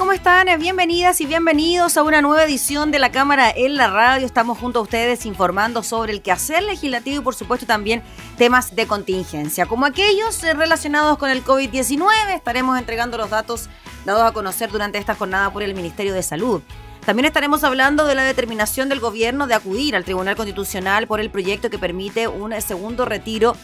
¿Cómo están? Bienvenidas y bienvenidos a una nueva edición de la Cámara en la Radio. Estamos junto a ustedes informando sobre el quehacer legislativo y por supuesto también temas de contingencia, como aquellos relacionados con el COVID-19. Estaremos entregando los datos dados a conocer durante esta jornada por el Ministerio de Salud. También estaremos hablando de la determinación del gobierno de acudir al Tribunal Constitucional por el proyecto que permite un segundo retiro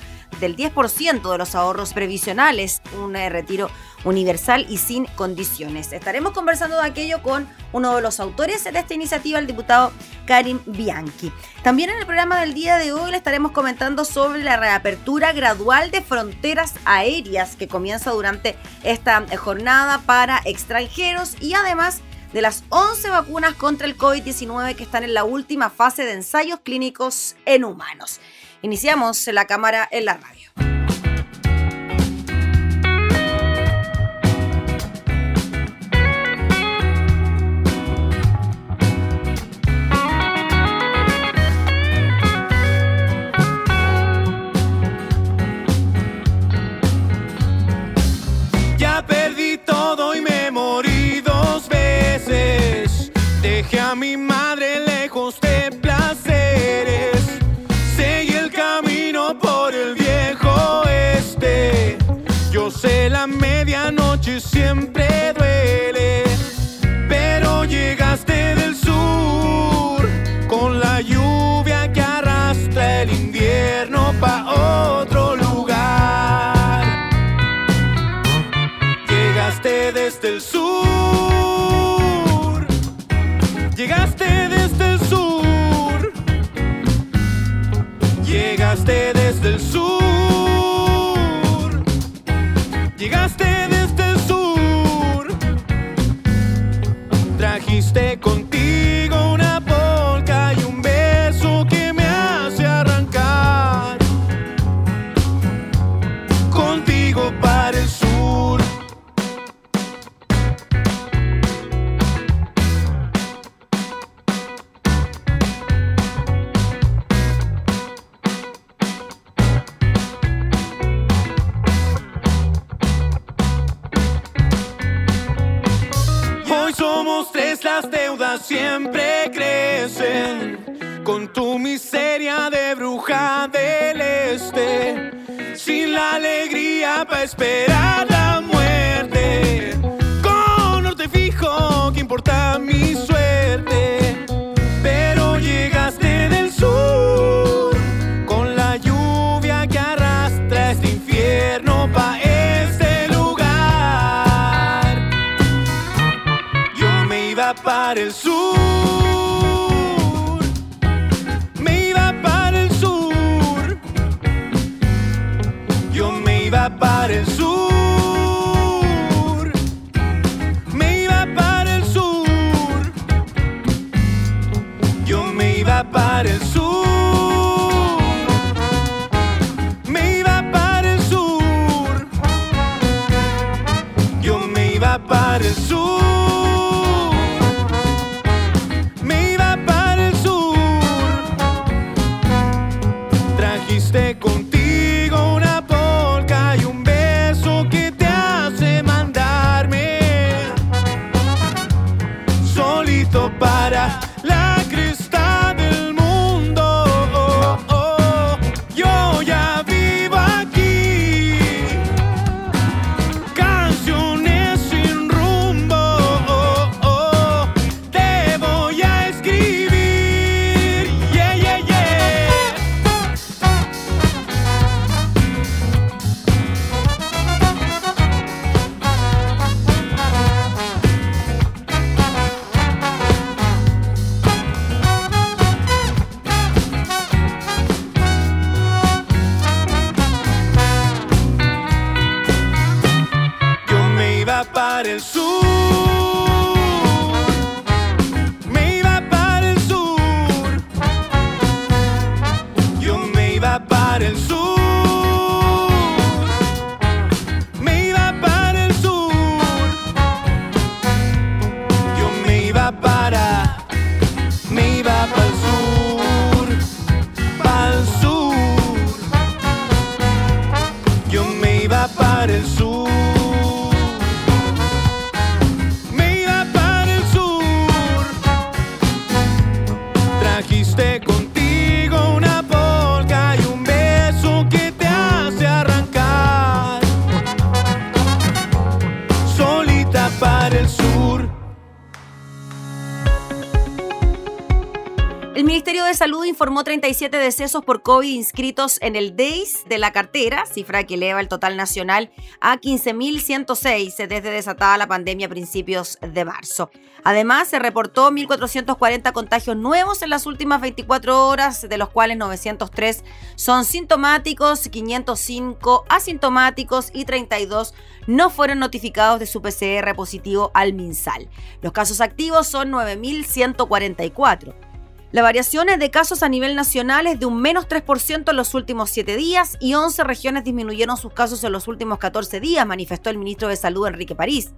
del 10% de los ahorros previsionales, un eh, retiro universal y sin condiciones. Estaremos conversando de aquello con uno de los autores de esta iniciativa, el diputado Karim Bianchi. También en el programa del día de hoy le estaremos comentando sobre la reapertura gradual de fronteras aéreas que comienza durante esta jornada para extranjeros y además de las 11 vacunas contra el COVID-19 que están en la última fase de ensayos clínicos en humanos. Iniciamos la cámara en la radio. Somos tres, las deudas siempre crecen. Con tu miseria de bruja del este, sin la alegría para esperar la muerte. Con norte fijo, que importa mi suerte. Salud informó 37 decesos por COVID inscritos en el DEIS de la cartera, cifra que eleva el total nacional a 15.106 desde desatada la pandemia a principios de marzo. Además, se reportó 1.440 contagios nuevos en las últimas 24 horas, de los cuales 903 son sintomáticos, 505 asintomáticos y 32 no fueron notificados de su PCR positivo al MinSal. Los casos activos son 9.144. La variación de casos a nivel nacional es de un menos 3% en los últimos 7 días y 11 regiones disminuyeron sus casos en los últimos 14 días, manifestó el ministro de Salud Enrique París.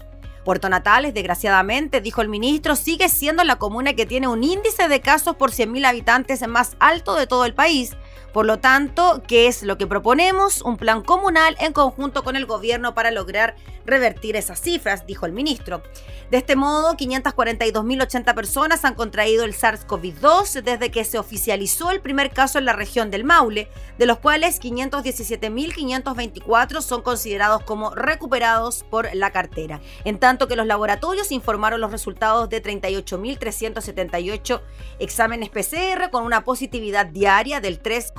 Puerto Natales, desgraciadamente, dijo el ministro, sigue siendo la comuna que tiene un índice de casos por 100.000 habitantes más alto de todo el país, por lo tanto, ¿qué es lo que proponemos? Un plan comunal en conjunto con el gobierno para lograr revertir esas cifras, dijo el ministro. De este modo, 542.080 personas han contraído el SARS-CoV-2 desde que se oficializó el primer caso en la región del Maule, de los cuales 517.524 son considerados como recuperados por la cartera, en tanto que los laboratorios informaron los resultados de 38.378 exámenes PCR con una positividad diaria del 3,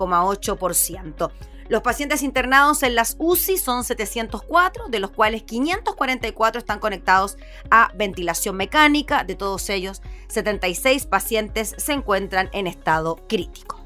los pacientes internados en las UCI son 704, de los cuales 544 están conectados a ventilación mecánica. De todos ellos, 76 pacientes se encuentran en estado crítico.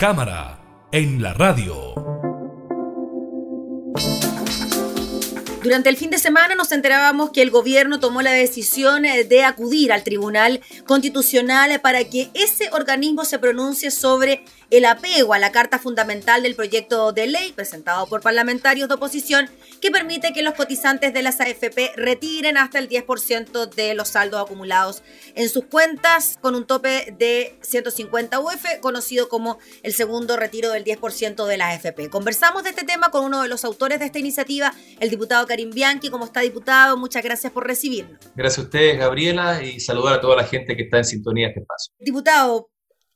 Cámara en la radio. Durante el fin de semana nos enterábamos que el gobierno tomó la decisión eh, de acudir al Tribunal Constitucional para que ese organismo se pronuncie sobre el apego a la Carta Fundamental del proyecto de ley presentado por parlamentarios de oposición que permite que los cotizantes de las AFP retiren hasta el 10% de los saldos acumulados en sus cuentas con un tope de 150 UF, conocido como el segundo retiro del 10% de las AFP. Conversamos de este tema con uno de los autores de esta iniciativa, el diputado Karim Bianchi. ¿Cómo está, diputado? Muchas gracias por recibirnos. Gracias a ustedes, Gabriela, y saludar a toda la gente que está en sintonía de este paso. Diputado,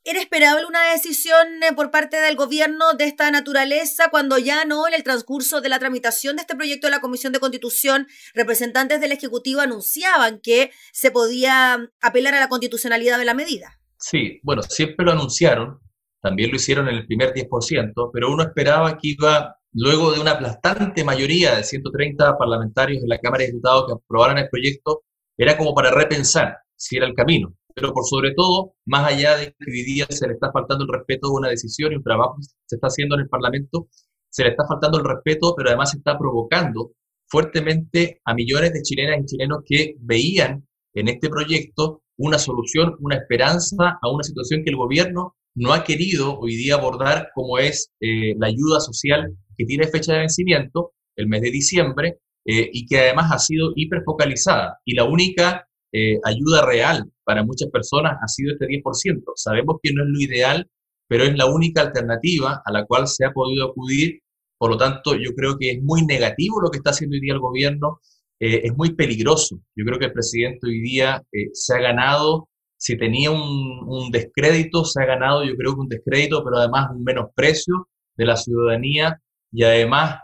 ¿Era esperable una decisión eh, por parte del gobierno de esta naturaleza cuando ya no, en el transcurso de la tramitación de este proyecto de la Comisión de Constitución, representantes del Ejecutivo anunciaban que se podía apelar a la constitucionalidad de la medida? Sí, bueno, siempre lo anunciaron, también lo hicieron en el primer 10%, pero uno esperaba que iba, luego de una aplastante mayoría de 130 parlamentarios en la Cámara de Diputados que aprobaran el proyecto, era como para repensar si era el camino pero por sobre todo, más allá de que hoy día se le está faltando el respeto a una decisión y un trabajo que se está haciendo en el Parlamento, se le está faltando el respeto, pero además se está provocando fuertemente a millones de chilenas y chilenos que veían en este proyecto una solución, una esperanza a una situación que el gobierno no ha querido hoy día abordar como es eh, la ayuda social que tiene fecha de vencimiento, el mes de diciembre, eh, y que además ha sido hiperfocalizada. Y la única eh, ayuda real para muchas personas ha sido este 10%. Sabemos que no es lo ideal, pero es la única alternativa a la cual se ha podido acudir. Por lo tanto, yo creo que es muy negativo lo que está haciendo hoy día el gobierno, eh, es muy peligroso. Yo creo que el presidente hoy día eh, se ha ganado, si tenía un, descrédito, se ha ganado yo creo que un descrédito, pero además un menosprecio de la ciudadanía y además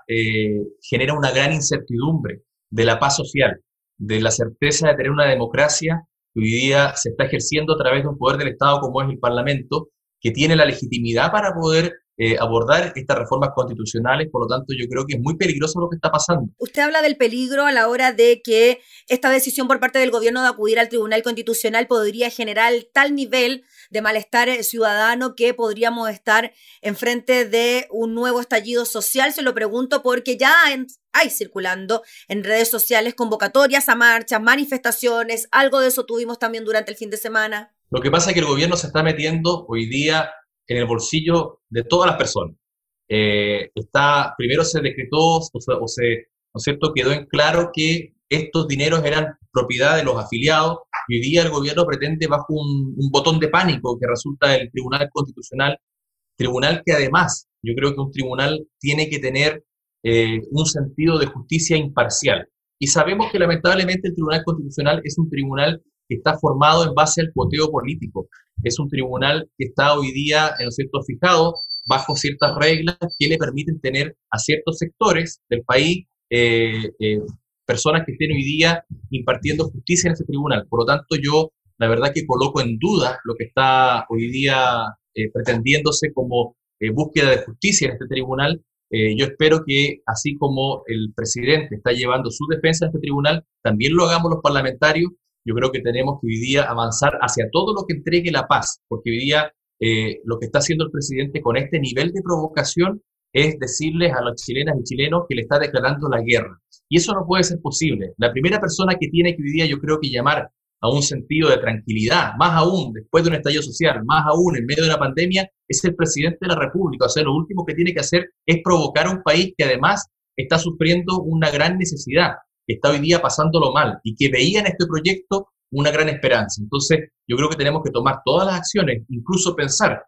genera una gran incertidumbre de la paz social de la certeza de tener una democracia que hoy día se está ejerciendo a través de un poder del Estado como es el Parlamento, que tiene la legitimidad para poder eh, abordar estas reformas constitucionales, por lo tanto yo creo que es muy peligroso lo que está pasando. Usted habla del peligro a la hora de que esta decisión por parte del gobierno de acudir al Tribunal Constitucional podría generar tal nivel de malestar ciudadano que podríamos estar enfrente de un nuevo estallido social. Se lo pregunto porque ya hay circulando en redes sociales convocatorias a marchas, manifestaciones, algo de eso tuvimos también durante el fin de semana. Lo que pasa es que el gobierno se está metiendo hoy día en el bolsillo de todas las personas. Eh, está, primero se decretó o se, ¿no es cierto?, quedó en claro que estos dineros eran propiedad de los afiliados y hoy día el gobierno pretende bajo un, botón de pánico que resulta del Tribunal Constitucional, tribunal que además yo creo que un tribunal tiene que tener eh, un sentido de justicia imparcial. Y sabemos que lamentablemente el Tribunal Constitucional es un tribunal que está formado en base al cuoteo político. Es un tribunal que está hoy día, en cierto, fijado bajo ciertas reglas que le permiten tener a ciertos sectores del país eh, eh, personas que estén hoy día impartiendo justicia en ese tribunal. Por lo tanto, yo la verdad que coloco en duda lo que está hoy día pretendiéndose como búsqueda de justicia en este tribunal. Yo espero que así como el presidente está llevando su defensa en este tribunal, también lo hagamos los parlamentarios yo creo que tenemos que hoy día avanzar hacia todo lo que entregue la paz, porque hoy día eh, lo que está haciendo el presidente con este nivel de provocación es decirles a las chilenas y chilenos que le está declarando la guerra. Y eso no puede ser posible. La primera persona que tiene que hoy día yo creo que llamar a un sentido de tranquilidad, más aún después de un estallido social, más aún en medio de una pandemia, es el presidente de la República. O sea, lo último que tiene que hacer es provocar a un país que además está sufriendo una gran necesidad que está hoy día pasándolo mal y que veía en este proyecto una gran esperanza. Entonces, yo creo que tenemos que tomar todas las acciones, incluso pensar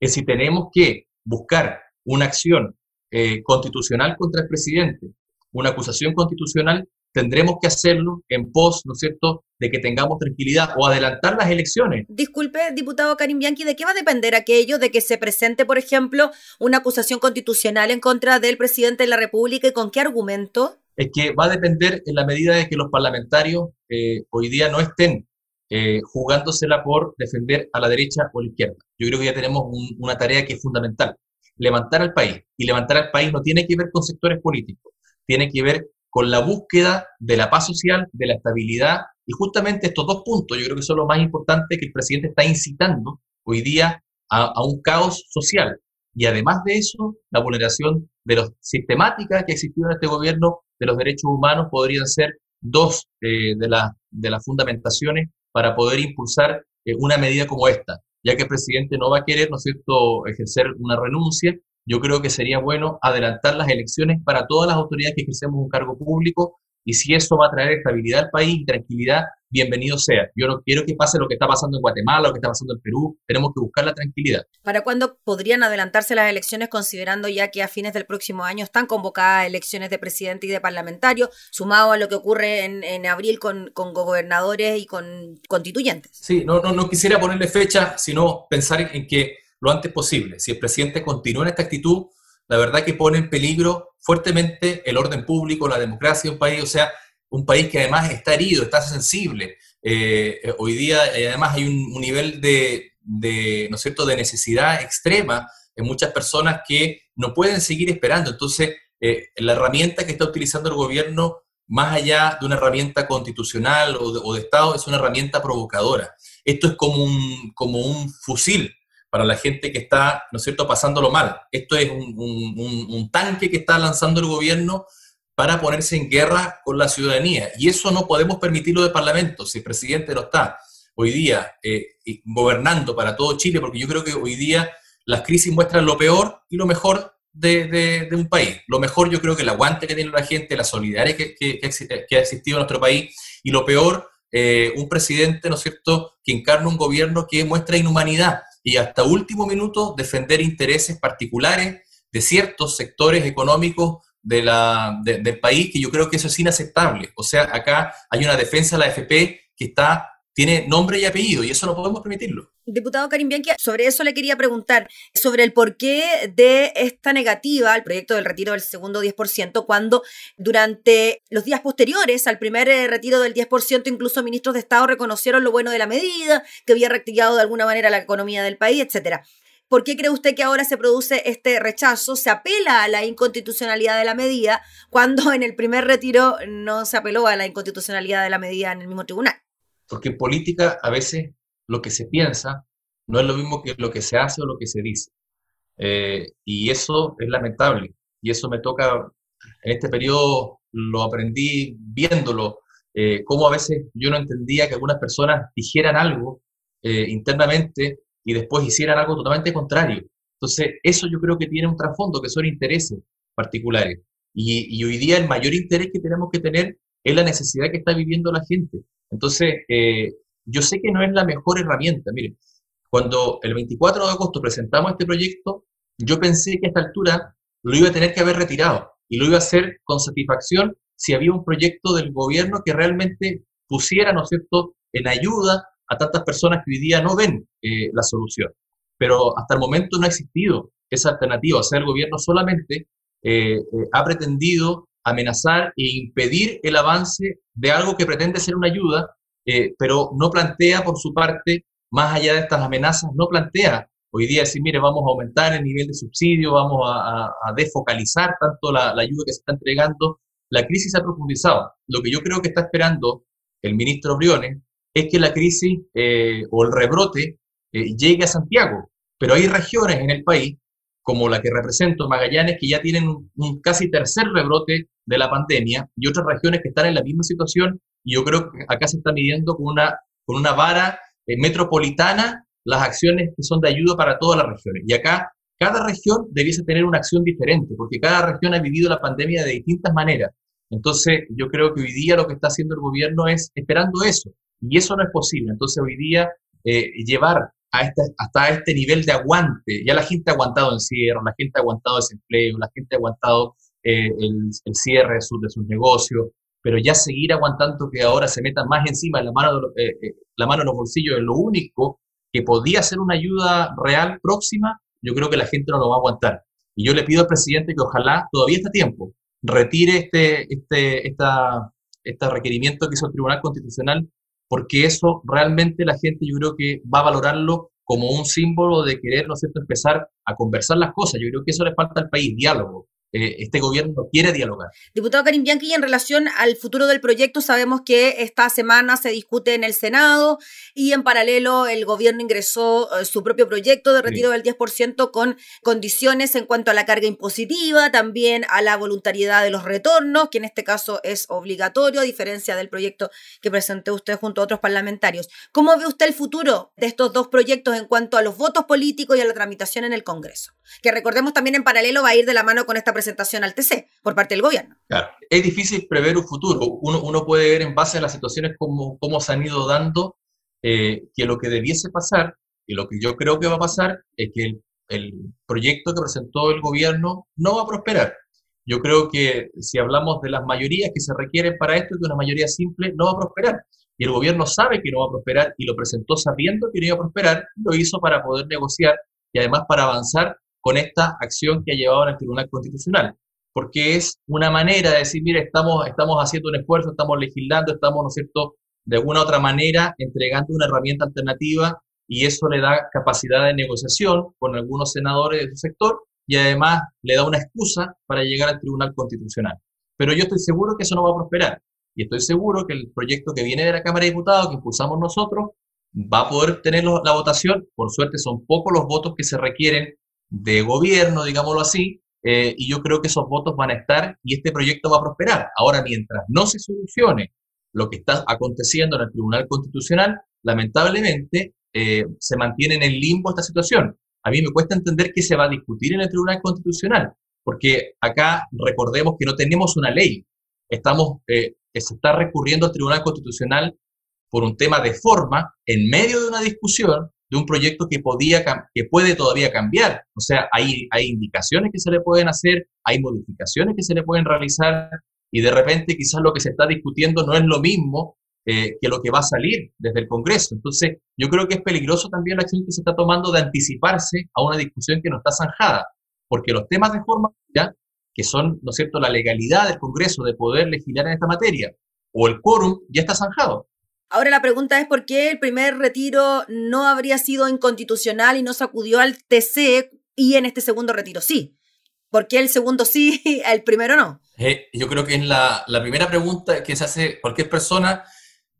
que si tenemos que buscar una acción eh, constitucional contra el presidente, una acusación constitucional, tendremos que hacerlo en pos, ¿no es cierto?, de que tengamos tranquilidad o adelantar las elecciones. Disculpe, diputado Karim Bianchi, ¿de qué va a depender aquello de que se presente, por ejemplo, una acusación constitucional en contra del presidente de la República y con qué argumento? es que va a depender en la medida de que los parlamentarios eh, hoy día no estén eh, jugándosela por defender a la derecha o a la izquierda. Yo creo que ya tenemos una tarea que es fundamental, levantar al país. Y levantar al país no tiene que ver con sectores políticos, tiene que ver con la búsqueda de la paz social, de la estabilidad, y justamente estos dos puntos yo creo que son los más importantes que el presidente está incitando hoy día a, un caos social. Y además de eso, la vulneración de los sistemática que existió en este gobierno de los derechos humanos podrían ser dos eh, de, de las fundamentaciones para poder impulsar eh, una medida como esta. Ya que el presidente no va a querer, ¿no es cierto?, ejercer una renuncia, yo creo que sería bueno adelantar las elecciones para todas las autoridades que ejercemos un cargo público y si eso va a traer estabilidad al país y tranquilidad, bienvenido sea. Yo no quiero que pase lo que está pasando en Guatemala, lo que está pasando en Perú. Tenemos que buscar la tranquilidad. ¿Para cuándo podrían adelantarse las elecciones, considerando ya que a fines del próximo año están convocadas elecciones de presidente y de parlamentario, sumado a lo que ocurre en, abril con, gobernadores y con constituyentes? Sí, no, no, no quisiera ponerle fecha, sino pensar en que lo antes posible. Si el presidente continúa en esta actitud, la verdad que pone en peligro fuertemente el orden público, la democracia de un país, o sea, un país que además está herido, está sensible. Eh, eh, hoy día eh, además hay un, nivel de, ¿no es cierto?, de necesidad extrema en muchas personas que no pueden seguir esperando. Entonces, la herramienta que está utilizando el gobierno, más allá de una herramienta constitucional o de, o de Estado, es una herramienta provocadora. Esto es como un, como un fusil para la gente que está, ¿no es cierto?, pasándolo mal. Esto es un, tanque que está lanzando el gobierno para ponerse en guerra con la ciudadanía. Y eso no podemos permitirlo de Parlamento. Si el presidente no está hoy día eh, gobernando para todo Chile, porque yo creo que hoy día las crisis muestran lo peor y lo mejor de, un país. Lo mejor yo creo que el aguante que tiene la gente, la solidaridad que, que, ha existido en nuestro país, y lo peor, eh, un presidente, ¿no es cierto?, que encarna un gobierno que muestra inhumanidad y hasta último minuto defender intereses particulares de ciertos sectores económicos del país, que yo creo que eso es inaceptable. O sea, acá hay una defensa de la FP que está tiene nombre y apellido y eso no podemos permitirlo. Diputado Karim Bianchi, sobre eso le quería preguntar, sobre el porqué de esta negativa al proyecto del retiro del segundo 10%, cuando durante los días posteriores al primer eh, retiro del 10%, incluso ministros de Estado reconocieron lo bueno de la medida, que había reactivado de alguna manera la economía del país, etcétera. ¿Por qué cree usted que ahora se produce este rechazo? Se apela a la inconstitucionalidad de la medida cuando en el primer retiro no se apeló a la inconstitucionalidad de la medida en el mismo tribunal. Porque en política a veces lo que se piensa no es lo mismo que lo que se hace o lo que se dice. Eh, y eso es lamentable. Y eso me toca, en este periodo lo aprendí viéndolo, eh, cómo a veces yo no entendía que algunas personas dijeran algo eh, internamente y después hicieran algo totalmente contrario. Entonces, eso yo creo que tiene un trasfondo, que son intereses particulares. Y, y hoy día el mayor interés que tenemos que tener es la necesidad que está viviendo la gente. Entonces, eh, yo sé que no es la mejor herramienta. Miren, cuando el 24 de agosto presentamos este proyecto, yo pensé que a esta altura lo iba a tener que haber retirado y lo iba a hacer con satisfacción si había un proyecto del gobierno que realmente pusiera, ¿no es cierto?, en ayuda a tantas personas que hoy día no ven eh, la solución. Pero hasta el momento no ha existido esa alternativa. O sea, el gobierno solamente eh, ha pretendido amenazar e impedir el avance de algo que pretende ser una ayuda, eh, pero no plantea por su parte, más allá de estas amenazas, no plantea hoy día decir, mire, vamos a aumentar el nivel de subsidio, vamos a, desfocalizar tanto la, ayuda que se está entregando. La crisis se ha profundizado. Lo que yo creo que está esperando el ministro Briones es que la crisis eh, o el rebrote eh, llegue a Santiago, pero hay regiones en el país como la que represento, Magallanes, que ya tienen un, casi tercer rebrote de la pandemia y otras regiones que están en la misma situación y yo creo que acá se está midiendo con una, con una vara eh, metropolitana las acciones que son de ayuda para todas las regiones. Y acá cada región debiese tener una acción diferente, porque cada región ha vivido la pandemia de distintas maneras. Entonces, yo creo que hoy día lo que está haciendo el gobierno es esperando eso, y eso no es posible. Entonces, hoy día eh, llevar este, hasta este nivel de aguante. Ya la gente ha aguantado encierro, la gente ha aguantado desempleo, la gente ha aguantado eh, el, cierre de, de, sus negocios, pero ya seguir aguantando que ahora se metan más encima la mano, eh, eh, la mano en los bolsillos es lo único que podía ser una ayuda real próxima, yo creo que la gente no lo va a aguantar. Y yo le pido al presidente que ojalá, todavía está tiempo, retire este, este, esta, este requerimiento que hizo el Tribunal Constitucional porque eso realmente la gente yo creo que va a valorarlo como un símbolo de querer, ¿no es empezar a conversar las cosas. Yo creo que eso le falta al país, diálogo. Eh, este gobierno no quiere dialogar. Diputado Karim Bianchi, en relación al futuro del proyecto, sabemos que esta semana se discute en el Senado y en paralelo el gobierno ingresó eh, su propio proyecto de retiro del 10% con condiciones en cuanto a la carga impositiva, también a la voluntariedad de los retornos, que en este caso es obligatorio, a diferencia del proyecto que presentó usted junto a otros parlamentarios. ¿Cómo ve usted el futuro de estos dos proyectos en cuanto a los votos políticos y a la tramitación en el Congreso? Que recordemos también en paralelo va a ir de la mano con esta presentación al TC por parte del gobierno. Claro, es difícil prever un futuro. Uno, uno puede ver en base a las situaciones cómo, cómo se han ido dando eh, que lo que debiese pasar y lo que yo creo que va a pasar es que el, el proyecto que presentó el gobierno no va a prosperar. Yo creo que si hablamos de las mayorías que se requieren para esto, que una mayoría simple no va a prosperar. Y el gobierno sabe que no va a prosperar y lo presentó sabiendo que no iba a prosperar, lo hizo para poder negociar y además para avanzar con esta acción que ha llevado al Tribunal Constitucional. Porque es una manera de decir, mire, estamos, estamos haciendo un esfuerzo, estamos legislando, estamos, ¿no es cierto?, de alguna u otra manera entregando una herramienta alternativa y eso le da capacidad de negociación con algunos senadores de su sector y además le da una excusa para llegar al Tribunal Constitucional. Pero yo estoy seguro que eso no va a prosperar y estoy seguro que el proyecto que viene de la Cámara de Diputados, que impulsamos nosotros, va a poder tener la votación. Por suerte son pocos los votos que se requieren de gobierno, digámoslo así, eh, y yo creo que esos votos van a estar y este proyecto va a prosperar. Ahora, mientras no se solucione lo que está aconteciendo en el Tribunal Constitucional, lamentablemente eh, se mantiene en el limbo esta situación. A mí me cuesta entender qué se va a discutir en el Tribunal Constitucional, porque acá recordemos que no tenemos una ley. Estamos, eh, se está recurriendo al Tribunal Constitucional por un tema de forma en medio de una discusión de un proyecto que, podía, que puede todavía cambiar. O sea, hay, hay indicaciones que se le pueden hacer, hay modificaciones que se le pueden realizar y de repente quizás lo que se está discutiendo no es lo mismo eh, que lo que va a salir desde el Congreso. Entonces, yo creo que es peligroso también la acción que se está tomando de anticiparse a una discusión que no está zanjada, porque los temas de forma, ¿ya? que son, ¿no es cierto?, la legalidad del Congreso de poder legislar en esta materia, o el quórum, ya está zanjado. Ahora la pregunta es por qué el primer retiro no habría sido inconstitucional y no sacudió al TC y en este segundo retiro sí. ¿Por qué el segundo sí, el primero no? Eh, yo creo que es la, primera pregunta que se hace cualquier persona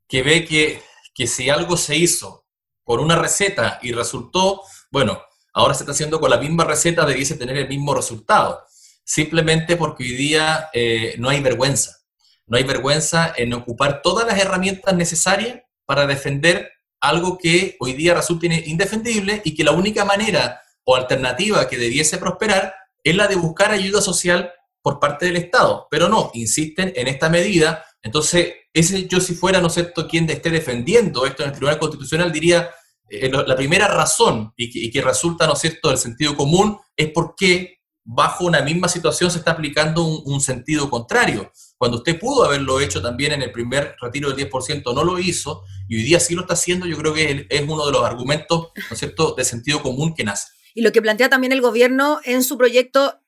que ve que, que si algo se hizo por una receta y resultó, bueno, ahora se está haciendo con la misma receta, debiese tener el mismo resultado. Simplemente porque hoy día eh, no hay vergüenza no hay vergüenza en ocupar todas las herramientas necesarias para defender algo que hoy día resulta indefendible y que la única manera o alternativa que debiese prosperar es la de buscar ayuda social por parte del Estado. Pero no, insisten en esta medida. Entonces, ese yo si fuera, ¿no sé, quien esté defendiendo esto en el Tribunal Constitucional, diría, eh, la primera razón y que, y que resulta, ¿no es cierto?, del sentido común es porque bajo una misma situación se está aplicando un, sentido contrario. Cuando usted pudo haberlo hecho también en el primer retiro del 10%, no lo hizo, y hoy día sí lo está haciendo, yo creo que es uno de los argumentos, ¿no es cierto?, de sentido común que nace. Y lo que plantea también el gobierno en su proyecto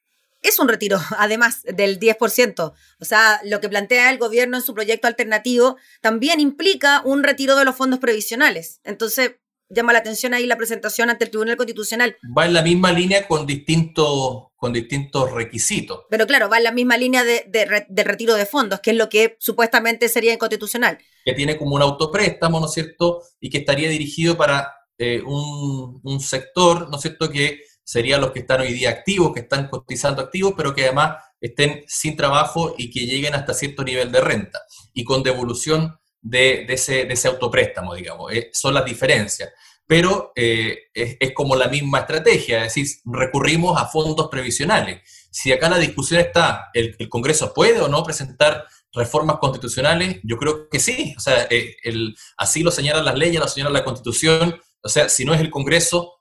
es un retiro, además del 10%. O sea, lo que plantea el gobierno en su proyecto alternativo también implica un retiro de los fondos previsionales. Entonces, llama la atención ahí la presentación ante el Tribunal Constitucional. Va en la misma línea con distintos, con distintos requisitos. Pero claro, va en la misma línea de, de, retiro de fondos, que es lo que supuestamente sería inconstitucional. Que tiene como un autopréstamo, ¿no es cierto? Y que estaría dirigido para eh, un, un, sector, ¿no es cierto? Que serían los que están hoy día activos, que están cotizando activos, pero que además estén sin trabajo y que lleguen hasta cierto nivel de renta. Y con devolución de, ese, de autopréstamo, digamos. Eh, son las diferencias. Pero eh, es, como la misma estrategia, es decir, recurrimos a fondos previsionales. Si acá la discusión está, ¿el, Congreso puede o no presentar reformas constitucionales? Yo creo que sí. O sea, eh, el, así lo señalan las leyes, lo señala la Constitución. O sea, si no es el Congreso,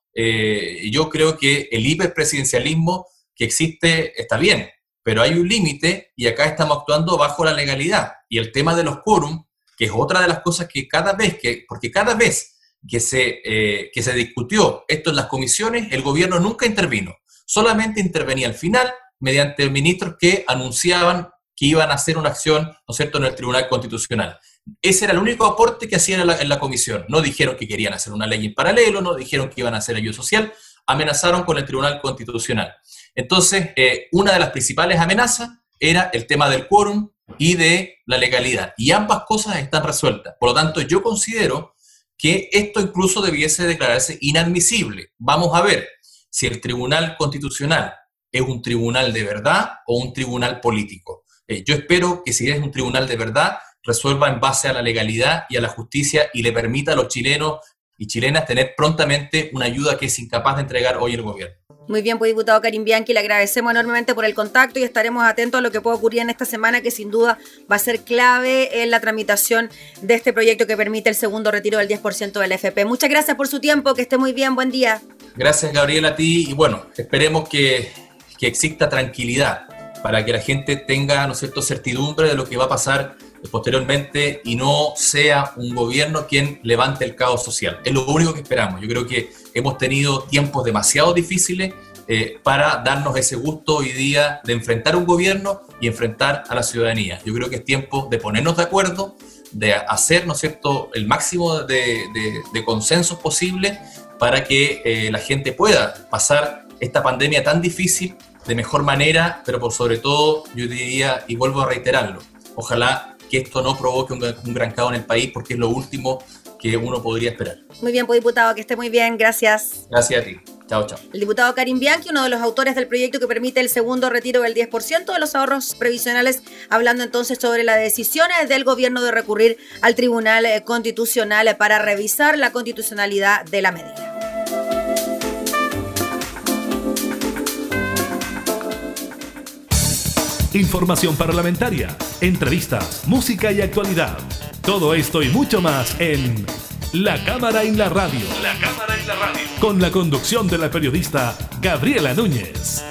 yo creo que el hiperpresidencialismo que existe está bien, pero hay un límite y acá estamos actuando bajo la legalidad. Y el tema de los quórum que es otra de las cosas que cada vez que, porque cada vez que se, eh, que se discutió esto en las comisiones, el gobierno nunca intervino, solamente intervenía al final mediante ministros que anunciaban que iban a hacer una acción, ¿no es cierto?, en el Tribunal Constitucional. Ese era el único aporte que hacían en la, comisión. No dijeron que querían hacer una ley en paralelo, no dijeron que iban a hacer ayuda social, amenazaron con el Tribunal Constitucional. Entonces, eh, una de las principales amenazas era el tema del quórum y de la legalidad. Y ambas cosas están resueltas. Por lo tanto, yo considero que esto incluso debiese declararse inadmisible. Vamos a ver si el Tribunal Constitucional es un tribunal de verdad o un tribunal político. Eh, yo espero que si es un tribunal de verdad, resuelva en base a la legalidad y a la justicia y le permita a los chilenos y chilenas tener prontamente una ayuda que es incapaz de entregar hoy el gobierno. Muy bien, pues diputado Karim Bianchi, le agradecemos enormemente por el contacto y estaremos atentos a lo que pueda ocurrir en esta semana, que sin duda va a ser clave en la tramitación de este proyecto que permite el segundo retiro del 10% del FP. Muchas gracias por su tiempo, que esté muy bien, buen día. Gracias, Gabriela, a ti y bueno, esperemos que, que exista tranquilidad para que la gente tenga, ¿no es cierto?, certidumbre de lo que va a pasar posteriormente y no sea un gobierno quien levante el caos social. Es lo único que esperamos. Yo creo que hemos tenido tiempos demasiado difíciles eh, para darnos ese gusto hoy día de enfrentar un gobierno y enfrentar a la ciudadanía. Yo creo que es tiempo de ponernos de acuerdo, de hacer, ¿no es cierto?, el máximo de, de, consensos posible para que eh, la gente pueda pasar esta pandemia tan difícil de mejor manera, pero por sobre todo, yo diría, y vuelvo a reiterarlo, ojalá que esto no provoque un, gran caos en el país, porque es lo último que uno podría esperar. Muy bien, pues diputado, que esté muy bien, gracias. Gracias a ti. Chao, chao. El diputado Karim Bianchi, uno de los autores del proyecto que permite el segundo retiro del 10% de los ahorros previsionales, hablando entonces sobre la decisión del gobierno de recurrir al Tribunal Constitucional para revisar la constitucionalidad de la medida. Información parlamentaria, entrevistas, música y actualidad. Todo esto y mucho más en La Cámara en la Radio. La Cámara en la Radio. Con la conducción de la periodista Gabriela Núñez.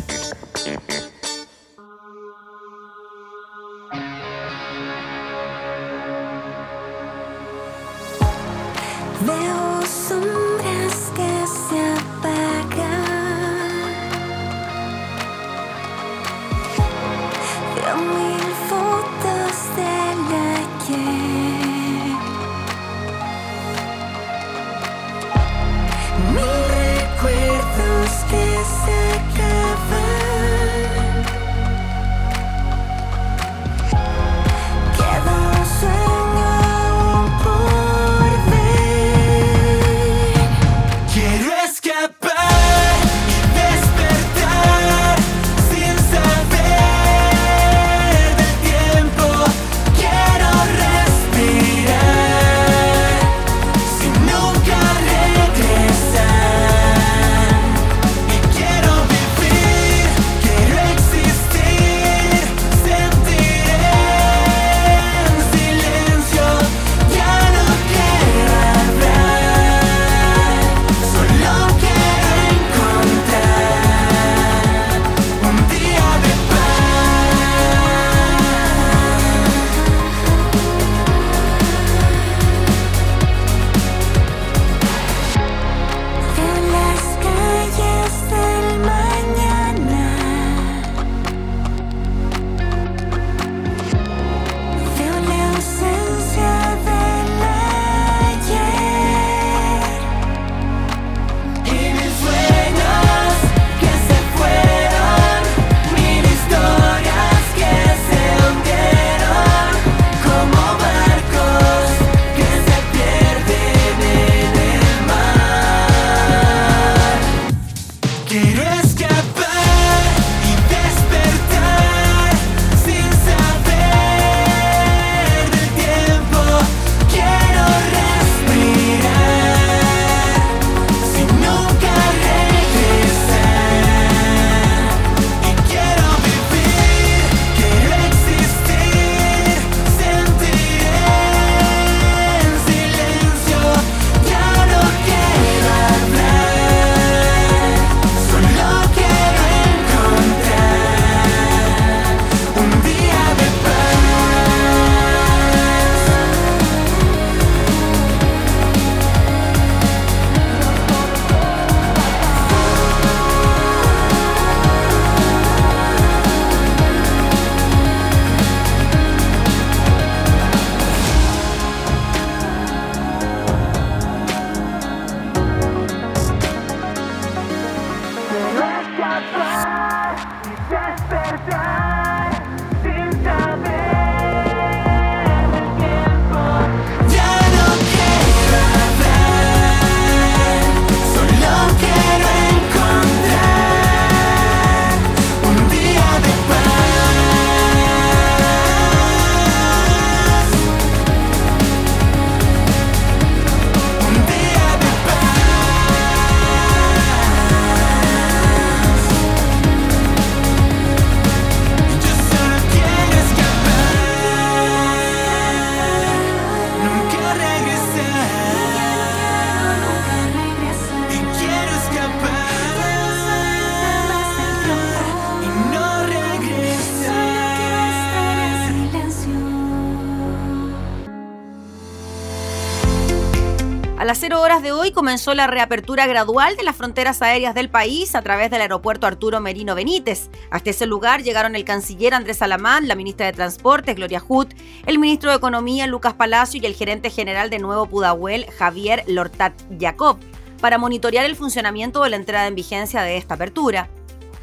Las 0 horas de hoy comenzó la reapertura gradual de las fronteras aéreas del país a través del aeropuerto Arturo Merino Benítez. Hasta ese lugar llegaron el canciller Andrés Alamán, la ministra de Transportes Gloria Hut, el ministro de Economía Lucas Palacio y el gerente general de Nuevo Pudahuel Javier Lortat Jacob para monitorear el funcionamiento de la entrada en vigencia de esta apertura.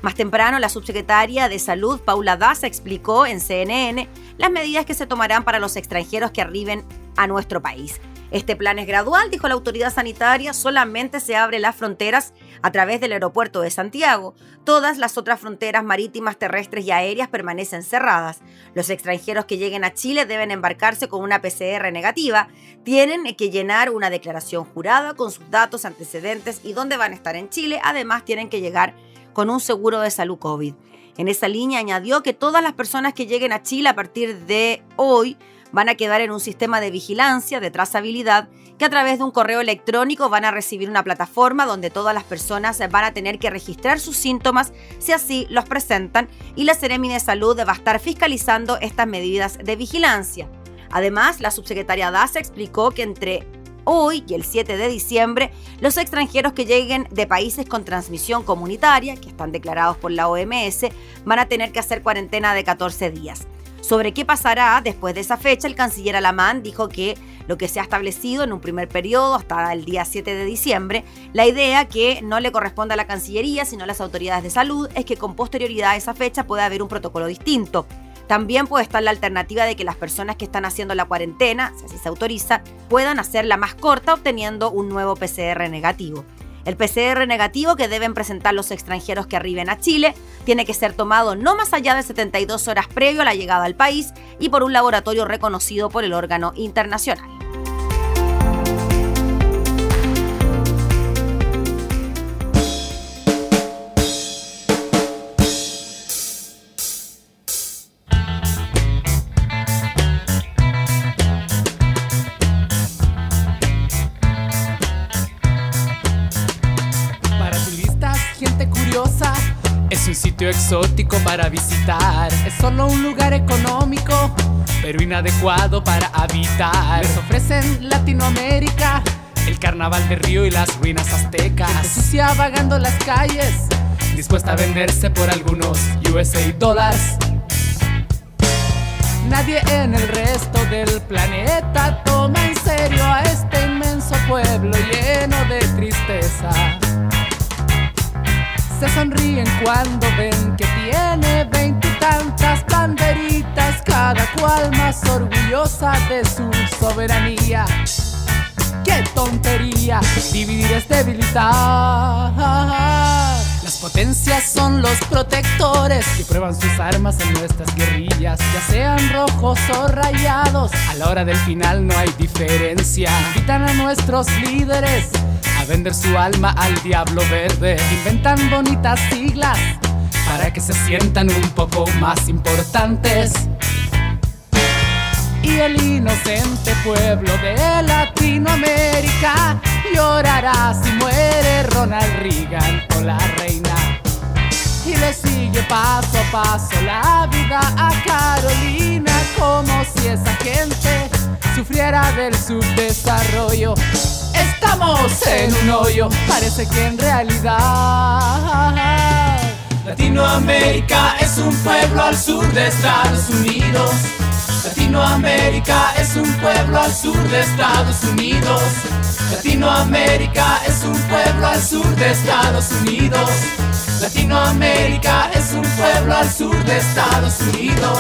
Más temprano, la subsecretaria de Salud, Paula Daza, explicó en CNN las medidas que se tomarán para los extranjeros que arriben a nuestro país. Este plan es gradual, dijo la autoridad sanitaria, solamente se abren las fronteras a través del aeropuerto de Santiago. Todas las otras fronteras marítimas, terrestres y aéreas permanecen cerradas. Los extranjeros que lleguen a Chile deben embarcarse con una PCR negativa, tienen que llenar una declaración jurada con sus datos, antecedentes y dónde van a estar en Chile. Además, tienen que llegar con un seguro de salud COVID. En esa línea añadió que todas las personas que lleguen a Chile a partir de hoy van a quedar en un sistema de vigilancia, de trazabilidad, que a través de un correo electrónico van a recibir una plataforma donde todas las personas van a tener que registrar sus síntomas si así los presentan y la Seremi de Salud va a estar fiscalizando estas medidas de vigilancia. Además, la subsecretaria Daza explicó que entre hoy y el 7 de diciembre, los extranjeros que lleguen de países con transmisión comunitaria, que están declarados por la OMS, van a tener que hacer cuarentena de 14 días. Sobre qué pasará después de esa fecha, el canciller Alamán dijo que lo que se ha establecido en un primer periodo hasta el día 7 de diciembre, la idea que no le corresponde a la Cancillería, sino a las autoridades de salud, es que con posterioridad a esa fecha pueda haber un protocolo distinto. También puede estar la alternativa de que las personas que están haciendo la cuarentena, si así se autoriza, puedan hacerla más corta obteniendo un nuevo PCR negativo. El PCR negativo que deben presentar los extranjeros que arriben a Chile tiene que ser tomado no más allá de 72 horas previo a la llegada al país y por un laboratorio reconocido por el órgano internacional. Sitio exótico para visitar. Es solo un lugar económico, pero inadecuado para habitar. Les ofrecen Latinoamérica, el carnaval de Río y las ruinas aztecas. Gente sucia vagando las calles, dispuesta a venderse por algunos USA dólares. Nadie en el resto del planeta toma en serio a este inmenso pueblo lleno de tristeza se sonríen cuando ven que tiene veintitantas banderitas, cada cual más orgullosa de su soberanía. ¡Qué tontería! Dividir es debilitar. Las potencias son los protectores que prueban sus armas en nuestras guerrillas, ya sean rojos o rayados. A la hora del final no hay diferencia. Invitan a nuestros líderes vender su alma al diablo verde. Inventan bonitas siglas para que se sientan un poco más importantes. Y el inocente pueblo de Latinoamérica llorará si muere Ronald Reagan o la reina. Y le sigue paso a paso la vida a Carolina como si esa gente sufriera del subdesarrollo. Estamos en un hoyo, parece que en realidad Latinoamérica es un pueblo al sur de Estados Unidos. Latinoamérica es un pueblo al sur de Estados Unidos. Latinoamérica es un pueblo al sur de Estados Unidos. Latinoamérica es un pueblo al sur de Estados Unidos.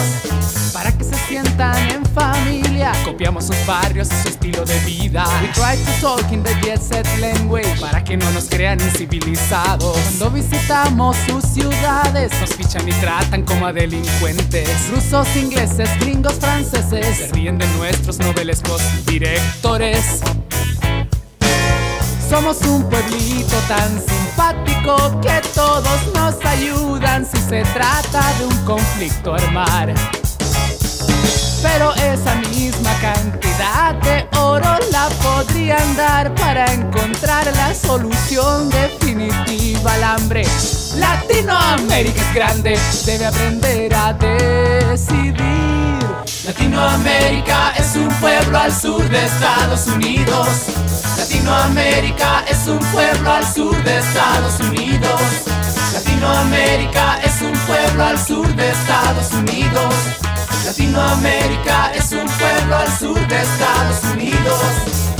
Para que se sientan en familia, copiamos sus barrios y su estilo de vida. We try to talk in the jet set language para que no nos crean incivilizados. Cuando visitamos sus ciudades, nos fichan y tratan como a delincuentes. Rusos, ingleses, gringos, franceses se ríen de nuestros novelescos directores. Somos un pueblito tan simpático que todos nos ayudan si se trata de un conflicto armar. Pero esa misma cantidad de oro la podrían dar para encontrar la solución definitiva al hambre. Latinoamérica es grande, debe aprender a decidir Latinoamérica es un pueblo al sur de Estados Unidos. Latinoamérica es un pueblo al sur de Estados Unidos. Latinoamérica es un pueblo al sur de Estados Unidos. Latinoamérica es un pueblo al sur de Estados Unidos.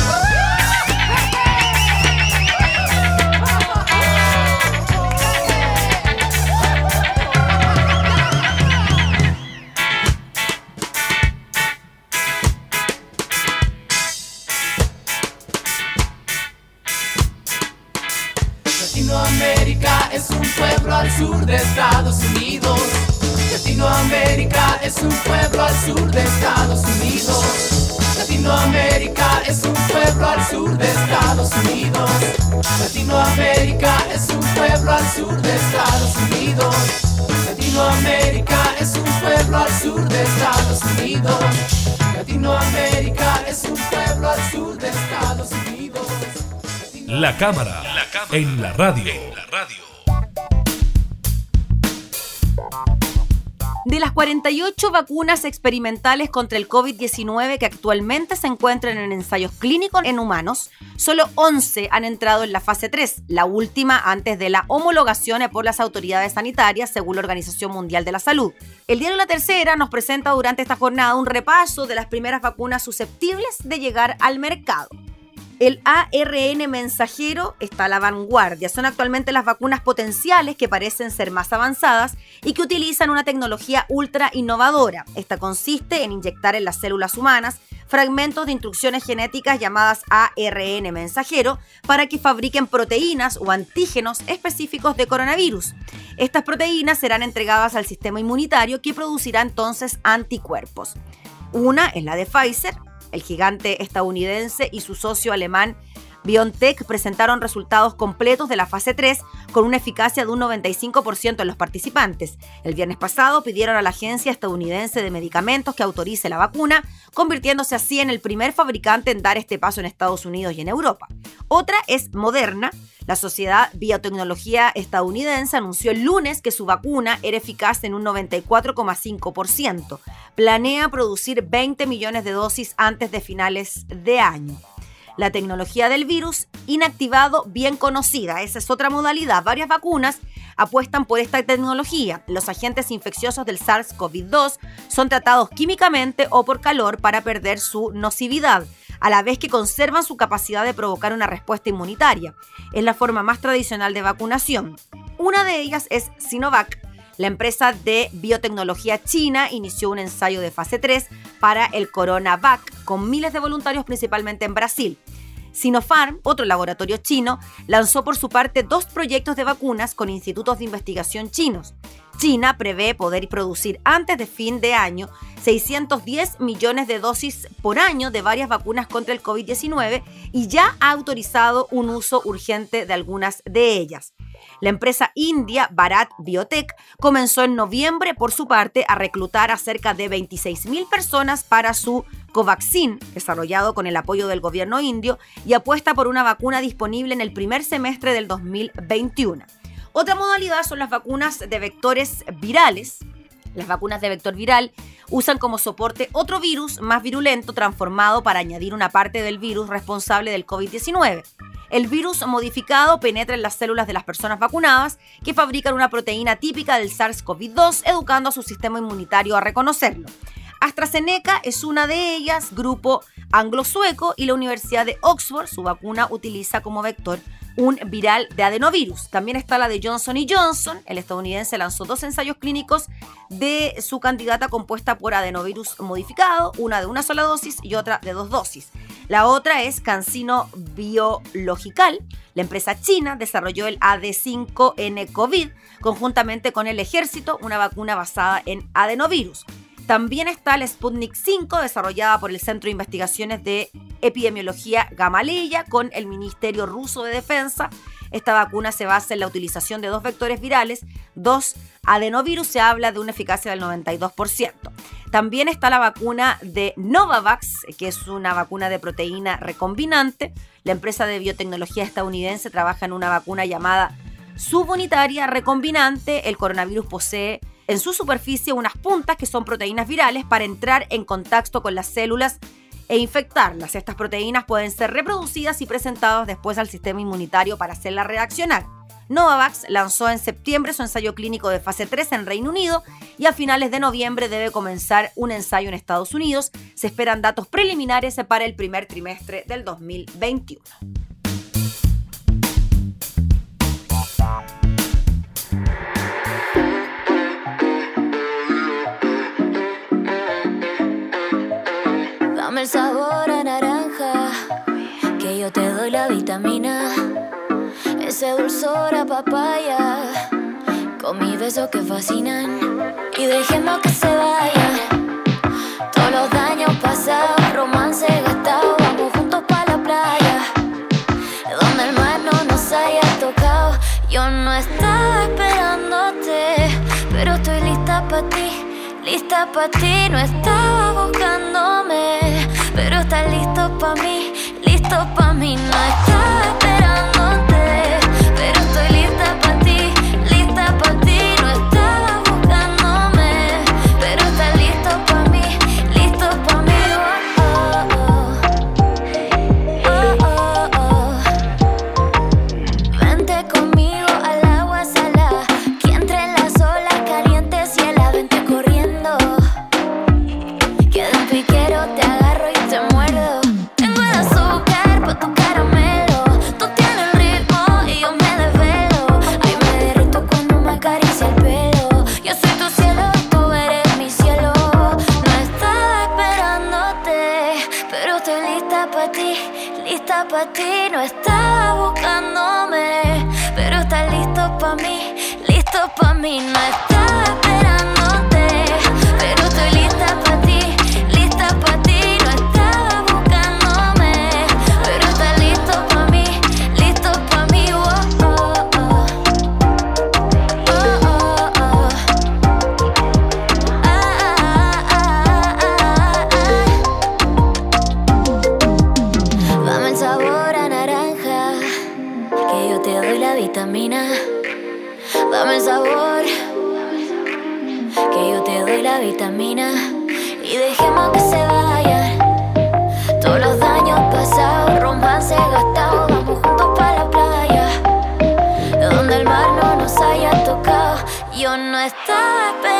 La cámara, la cámara en la radio. En la radio. De las 48 vacunas experimentales contra el COVID-19 que actualmente se encuentran en ensayos clínicos en humanos, solo 11 han entrado en la fase 3, la última antes de la homologación por las autoridades sanitarias según la Organización Mundial de la Salud. El diario La Tercera nos presenta durante esta jornada un repaso de las primeras vacunas susceptibles de llegar al mercado. El ARN mensajero está a la vanguardia. Son actualmente las vacunas potenciales que parecen ser más avanzadas y que utilizan una tecnología ultra innovadora. Esta consiste en inyectar en las células humanas fragmentos de instrucciones genéticas llamadas ARN mensajero para que fabriquen proteínas o antígenos específicos de coronavirus. Estas proteínas serán entregadas al sistema inmunitario que producirá entonces anticuerpos. Una es la de Pfizer, el gigante estadounidense y su socio alemán BioNTech presentaron resultados completos de la fase 3 con una eficacia de un 95% en los participantes. El viernes pasado pidieron a la Agencia Estadounidense de Medicamentos que autorice la vacuna, convirtiéndose así en el primer fabricante en dar este paso en Estados Unidos y en Europa. Otra es Moderna. La Sociedad Biotecnología estadounidense anunció el lunes que su vacuna era eficaz en un 94,5%. Planea producir 20 millones de dosis antes de finales de año. La tecnología del virus inactivado bien conocida, esa es otra modalidad. Varias vacunas apuestan por esta tecnología. Los agentes infecciosos del SARS-CoV-2 son tratados químicamente o por calor para perder su nocividad, a la vez que conservan su capacidad de provocar una respuesta inmunitaria. Es la forma más tradicional de vacunación. Una de ellas es Sinovac, la empresa de biotecnología china inició un ensayo de fase 3 para el CoronaVac con miles de voluntarios principalmente en Brasil. Sinopharm, otro laboratorio chino, lanzó por su parte dos proyectos de vacunas con institutos de investigación chinos. China prevé poder producir antes de fin de año 610 millones de dosis por año de varias vacunas contra el COVID-19 y ya ha autorizado un uso urgente de algunas de ellas. La empresa india Bharat Biotech comenzó en noviembre, por su parte, a reclutar a cerca de 26.000 personas para su Covaxin, desarrollado con el apoyo del gobierno indio, y apuesta por una vacuna disponible en el primer semestre del 2021. Otra modalidad son las vacunas de vectores virales. Las vacunas de vector viral usan como soporte otro virus más virulento transformado para añadir una parte del virus responsable del COVID-19. El virus modificado penetra en las células de las personas vacunadas que fabrican una proteína típica del SARS-CoV-2, educando a su sistema inmunitario a reconocerlo. AstraZeneca es una de ellas, grupo anglo-sueco, y la Universidad de Oxford, su vacuna utiliza como vector un viral de adenovirus. También está la de Johnson Johnson. El estadounidense lanzó dos ensayos clínicos de su candidata compuesta por adenovirus modificado, una de una sola dosis y otra de dos dosis. La otra es Cancino Biological. La empresa china desarrolló el AD5N COVID conjuntamente con el ejército, una vacuna basada en adenovirus. También está la Sputnik 5, desarrollada por el Centro de Investigaciones de Epidemiología Gamaleya con el Ministerio Ruso de Defensa. Esta vacuna se basa en la utilización de dos vectores virales, dos adenovirus, se habla de una eficacia del 92%. También está la vacuna de Novavax, que es una vacuna de proteína recombinante. La empresa de biotecnología estadounidense trabaja en una vacuna llamada subunitaria recombinante. El coronavirus posee en su superficie unas puntas que son proteínas virales para entrar en contacto con las células e infectarlas. Estas proteínas pueden ser reproducidas y presentadas después al sistema inmunitario para hacerla reaccionar. Novavax lanzó en septiembre su ensayo clínico de fase 3 en Reino Unido y a finales de noviembre debe comenzar un ensayo en Estados Unidos. Se esperan datos preliminares para el primer trimestre del 2021. El sabor a naranja, que yo te doy la vitamina ese dulzor a papaya, con mis besos que fascinan y dejemos que se vaya. Todos los daños pasados, romance gastado, vamos juntos para la playa, donde el mar no nos haya tocado. Yo no estaba esperándote, pero estoy lista para ti. Lista para ti, no estaba buscándome, pero estás listo para mí, listo para mí, no estaba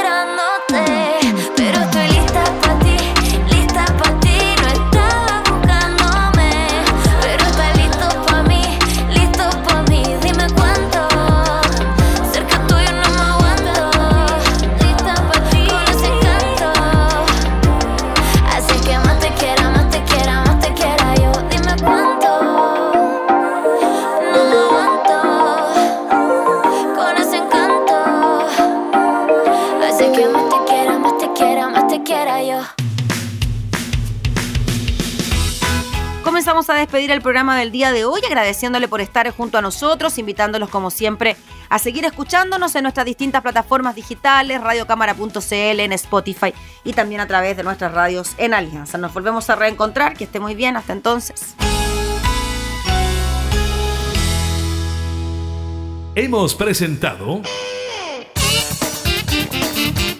a despedir el programa del día de hoy agradeciéndole por estar junto a nosotros, invitándolos como siempre a seguir escuchándonos en nuestras distintas plataformas digitales, radiocámara.cl, en Spotify y también a través de nuestras radios en Alianza. Nos volvemos a reencontrar, que esté muy bien, hasta entonces. Hemos presentado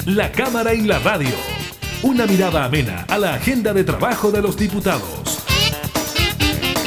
La Cámara y la Radio, una mirada amena a la agenda de trabajo de los diputados.